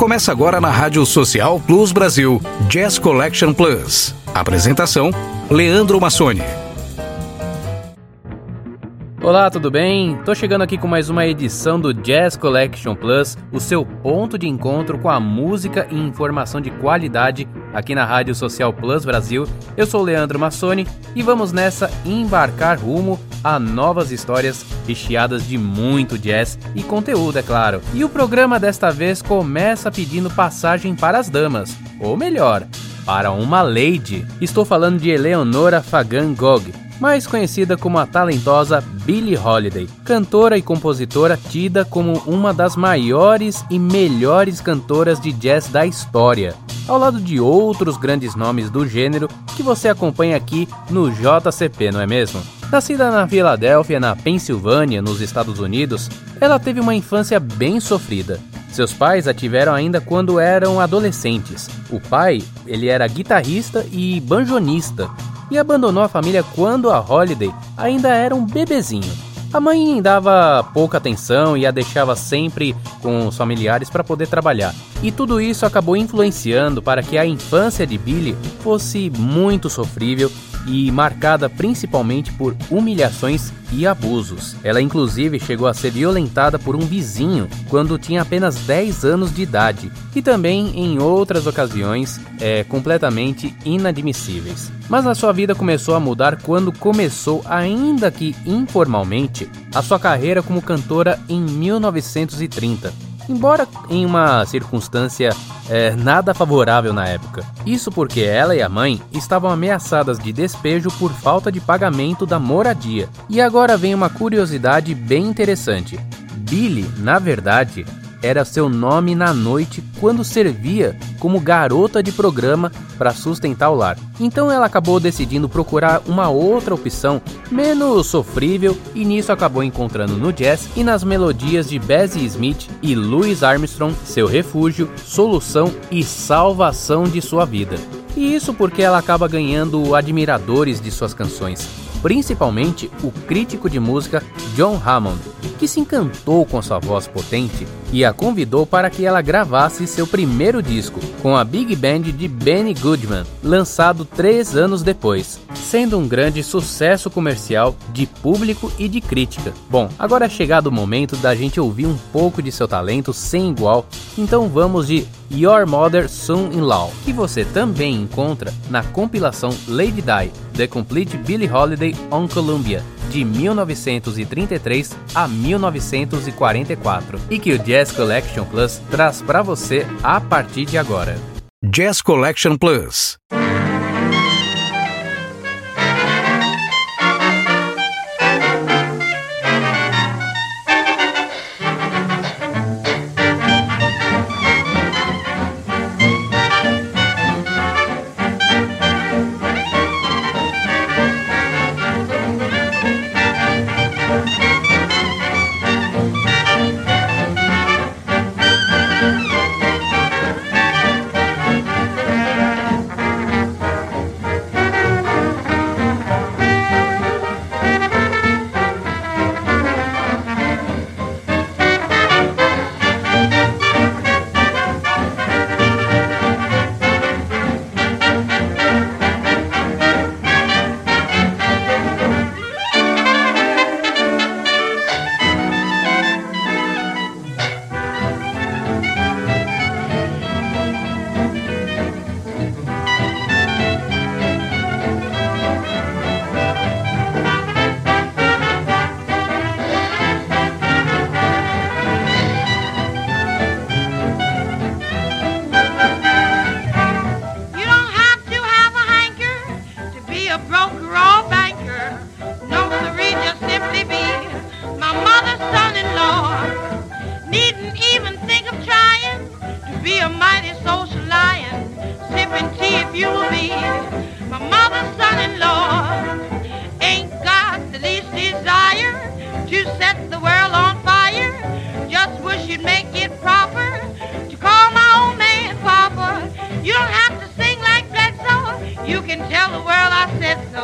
Começa agora na Rádio Social Plus Brasil, Jazz Collection Plus. Apresentação: Leandro Massoni. Olá, tudo bem? Tô chegando aqui com mais uma edição do Jazz Collection Plus, o seu ponto de encontro com a música e informação de qualidade aqui na Rádio Social Plus Brasil. Eu sou Leandro Massoni e vamos nessa embarcar rumo a novas histórias recheadas de muito jazz e conteúdo, é claro. E o programa desta vez começa pedindo passagem para as damas, ou melhor, para uma lady. Estou falando de Eleonora Fagan Gogh mais conhecida como a talentosa Billie Holiday, cantora e compositora tida como uma das maiores e melhores cantoras de jazz da história, ao lado de outros grandes nomes do gênero que você acompanha aqui no JCP, não é mesmo? Nascida na Filadélfia, na Pensilvânia, nos Estados Unidos, ela teve uma infância bem sofrida. Seus pais a tiveram ainda quando eram adolescentes. O pai, ele era guitarrista e banjonista, e abandonou a família quando a Holiday ainda era um bebezinho. A mãe dava pouca atenção e a deixava sempre com os familiares para poder trabalhar. E tudo isso acabou influenciando para que a infância de Billy fosse muito sofrível e marcada principalmente por humilhações e abusos. Ela inclusive chegou a ser violentada por um vizinho quando tinha apenas 10 anos de idade e também em outras ocasiões é, completamente inadmissíveis. Mas a sua vida começou a mudar quando começou, ainda que informalmente, a sua carreira como cantora em 1930 embora em uma circunstância é, nada favorável na época. Isso porque ela e a mãe estavam ameaçadas de despejo por falta de pagamento da moradia. E agora vem uma curiosidade bem interessante. Billy, na verdade, era seu nome na noite quando servia como garota de programa para sustentar o lar. Então ela acabou decidindo procurar uma outra opção menos sofrível e nisso acabou encontrando no jazz e nas melodias de Bessie Smith e Louis Armstrong seu refúgio, solução e salvação de sua vida. E isso porque ela acaba ganhando admiradores de suas canções principalmente o crítico de música John Hammond, que se encantou com sua voz potente e a convidou para que ela gravasse seu primeiro disco com a Big Band de Benny Goodman, lançado três anos depois, sendo um grande sucesso comercial de público e de crítica. Bom, agora é chegado o momento da gente ouvir um pouco de seu talento sem igual, então vamos de Your Mother Soon in Law, que você também encontra na compilação Lady Di, The Complete Billie Holiday on Columbia, de 1933 a 1944, e que o Jazz Collection Plus traz para você a partir de agora. Jazz Collection Plus. be a mighty social lion, sipping tea if you will be. My mother's son-in-law ain't got the least desire to set the world on fire. Just wish you'd make it proper to call my old man Papa. You don't have to sing like that, so you can tell the world I said so.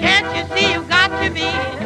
Can't you see you've got to be?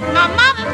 my mother's.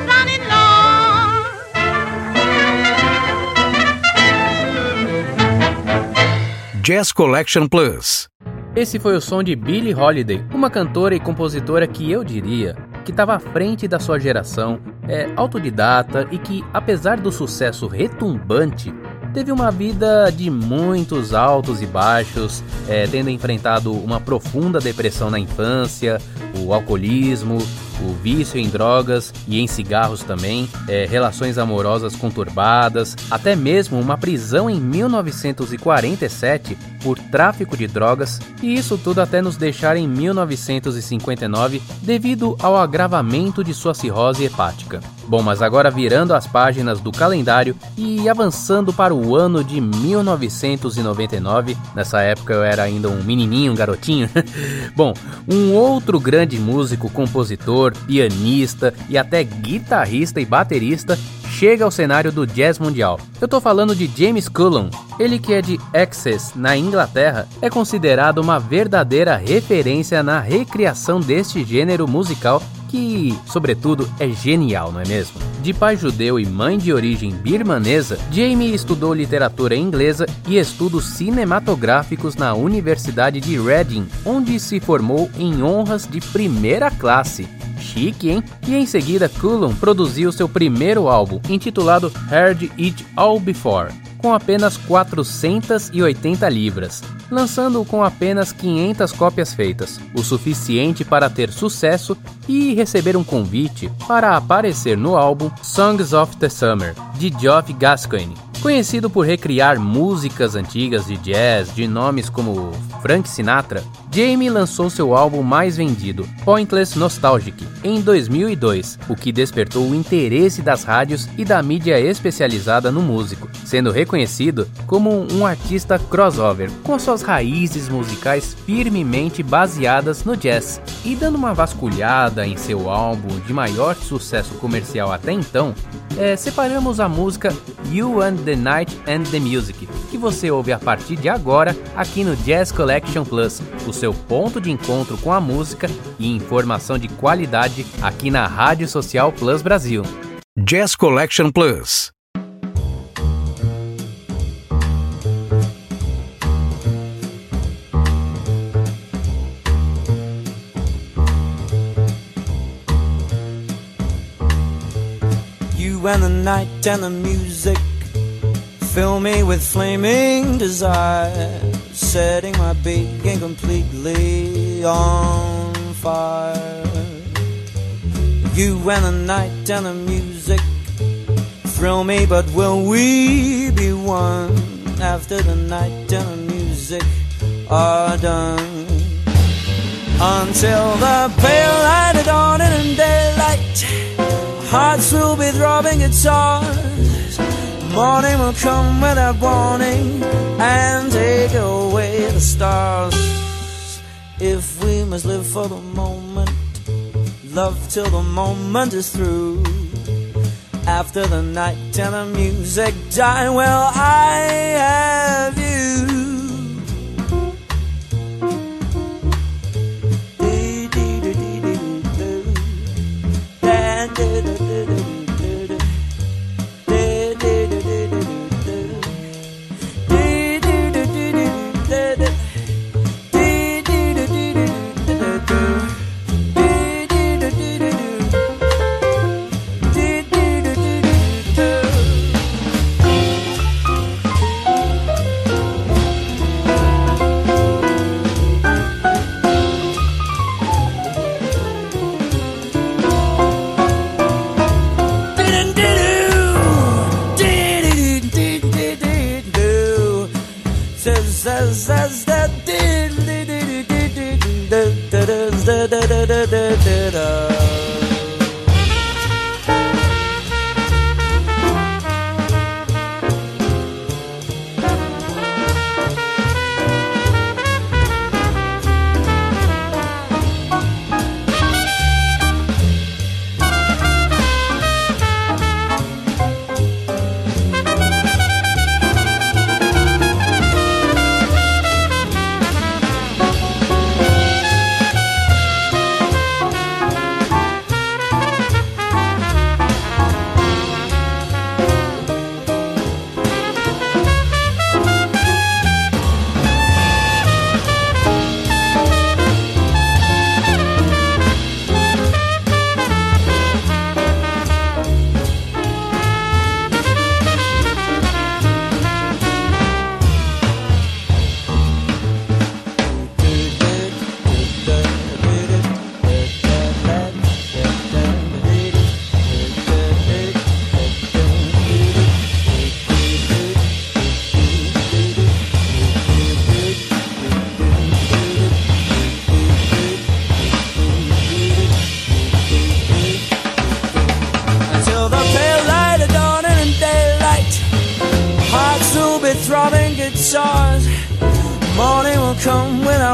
Jazz Collection Plus. Esse foi o som de Billie Holiday, uma cantora e compositora que eu diria que estava à frente da sua geração, é autodidata e que, apesar do sucesso retumbante, teve uma vida de muitos altos e baixos, é, tendo enfrentado uma profunda depressão na infância, o alcoolismo, o vício em drogas e em cigarros também, é, relações amorosas conturbadas, até mesmo uma prisão em 1947 por tráfico de drogas, e isso tudo até nos deixar em 1959 devido ao agravamento de sua cirrose hepática. Bom, mas agora virando as páginas do calendário e avançando para o ano de 1999, nessa época eu era ainda um menininho, um garotinho. Bom, um outro grande músico, compositor, pianista e até guitarrista e baterista chega ao cenário do jazz mundial. Eu tô falando de James Cullum. Ele que é de Essex, na Inglaterra, é considerado uma verdadeira referência na recriação deste gênero musical que, sobretudo, é genial, não é mesmo? De pai judeu e mãe de origem birmanesa, Jamie estudou literatura inglesa e estudos cinematográficos na Universidade de Reading, onde se formou em honras de primeira classe. Chique, hein? E em seguida, Cullum produziu seu primeiro álbum, intitulado Heard It All Before, com apenas 480 libras lançando com apenas 500 cópias feitas, o suficiente para ter sucesso e receber um convite para aparecer no álbum Songs of the Summer, de Geoff Gascoigne, Conhecido por recriar músicas antigas de jazz de nomes como Frank Sinatra, Jamie lançou seu álbum mais vendido, Pointless Nostalgic, em 2002, o que despertou o interesse das rádios e da mídia especializada no músico, sendo reconhecido como um artista crossover, com suas raízes musicais firmemente baseadas no jazz. E dando uma vasculhada em seu álbum de maior sucesso comercial até então, é, separamos a música You and the Night and the Music, que você ouve a partir de agora aqui no Jazz Collection Plus, o seu ponto de encontro com a música e informação de qualidade aqui na Rádio Social Plus Brasil. Jazz Collection Plus. You and the night and the music Fill me with flaming desire, setting my being completely on fire. You and the night and the music thrill me, but will we be one after the night and the music are done? Until the pale light of dawn and daylight, hearts will be throbbing guitars Morning will come without warning and take away the stars. If we must live for the moment, love till the moment is through. After the night and the music die, well, I have da da da da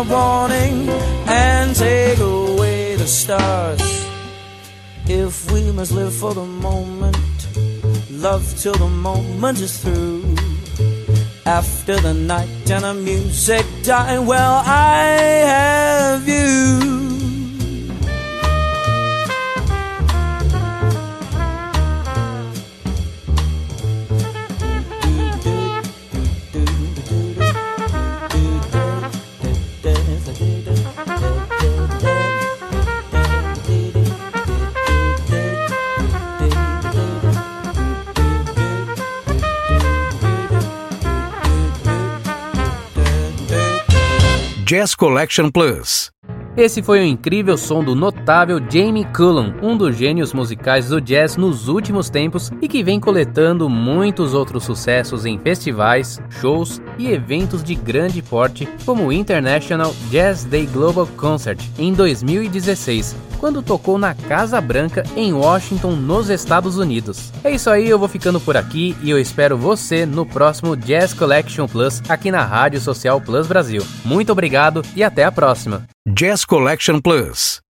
warning and take away the stars. If we must live for the moment, love till the moment is through. After the night and the music die, well, I have you. Jazz Collection Plus. Esse foi o incrível som do notável Jamie Cullum, um dos gênios musicais do jazz nos últimos tempos e que vem coletando muitos outros sucessos em festivais, shows e eventos de grande porte, como o International Jazz Day Global Concert em 2016, quando tocou na Casa Branca em Washington, nos Estados Unidos. É isso aí, eu vou ficando por aqui e eu espero você no próximo Jazz Collection Plus aqui na Rádio Social Plus Brasil. Muito obrigado e até a próxima. Jazz Collection Plus.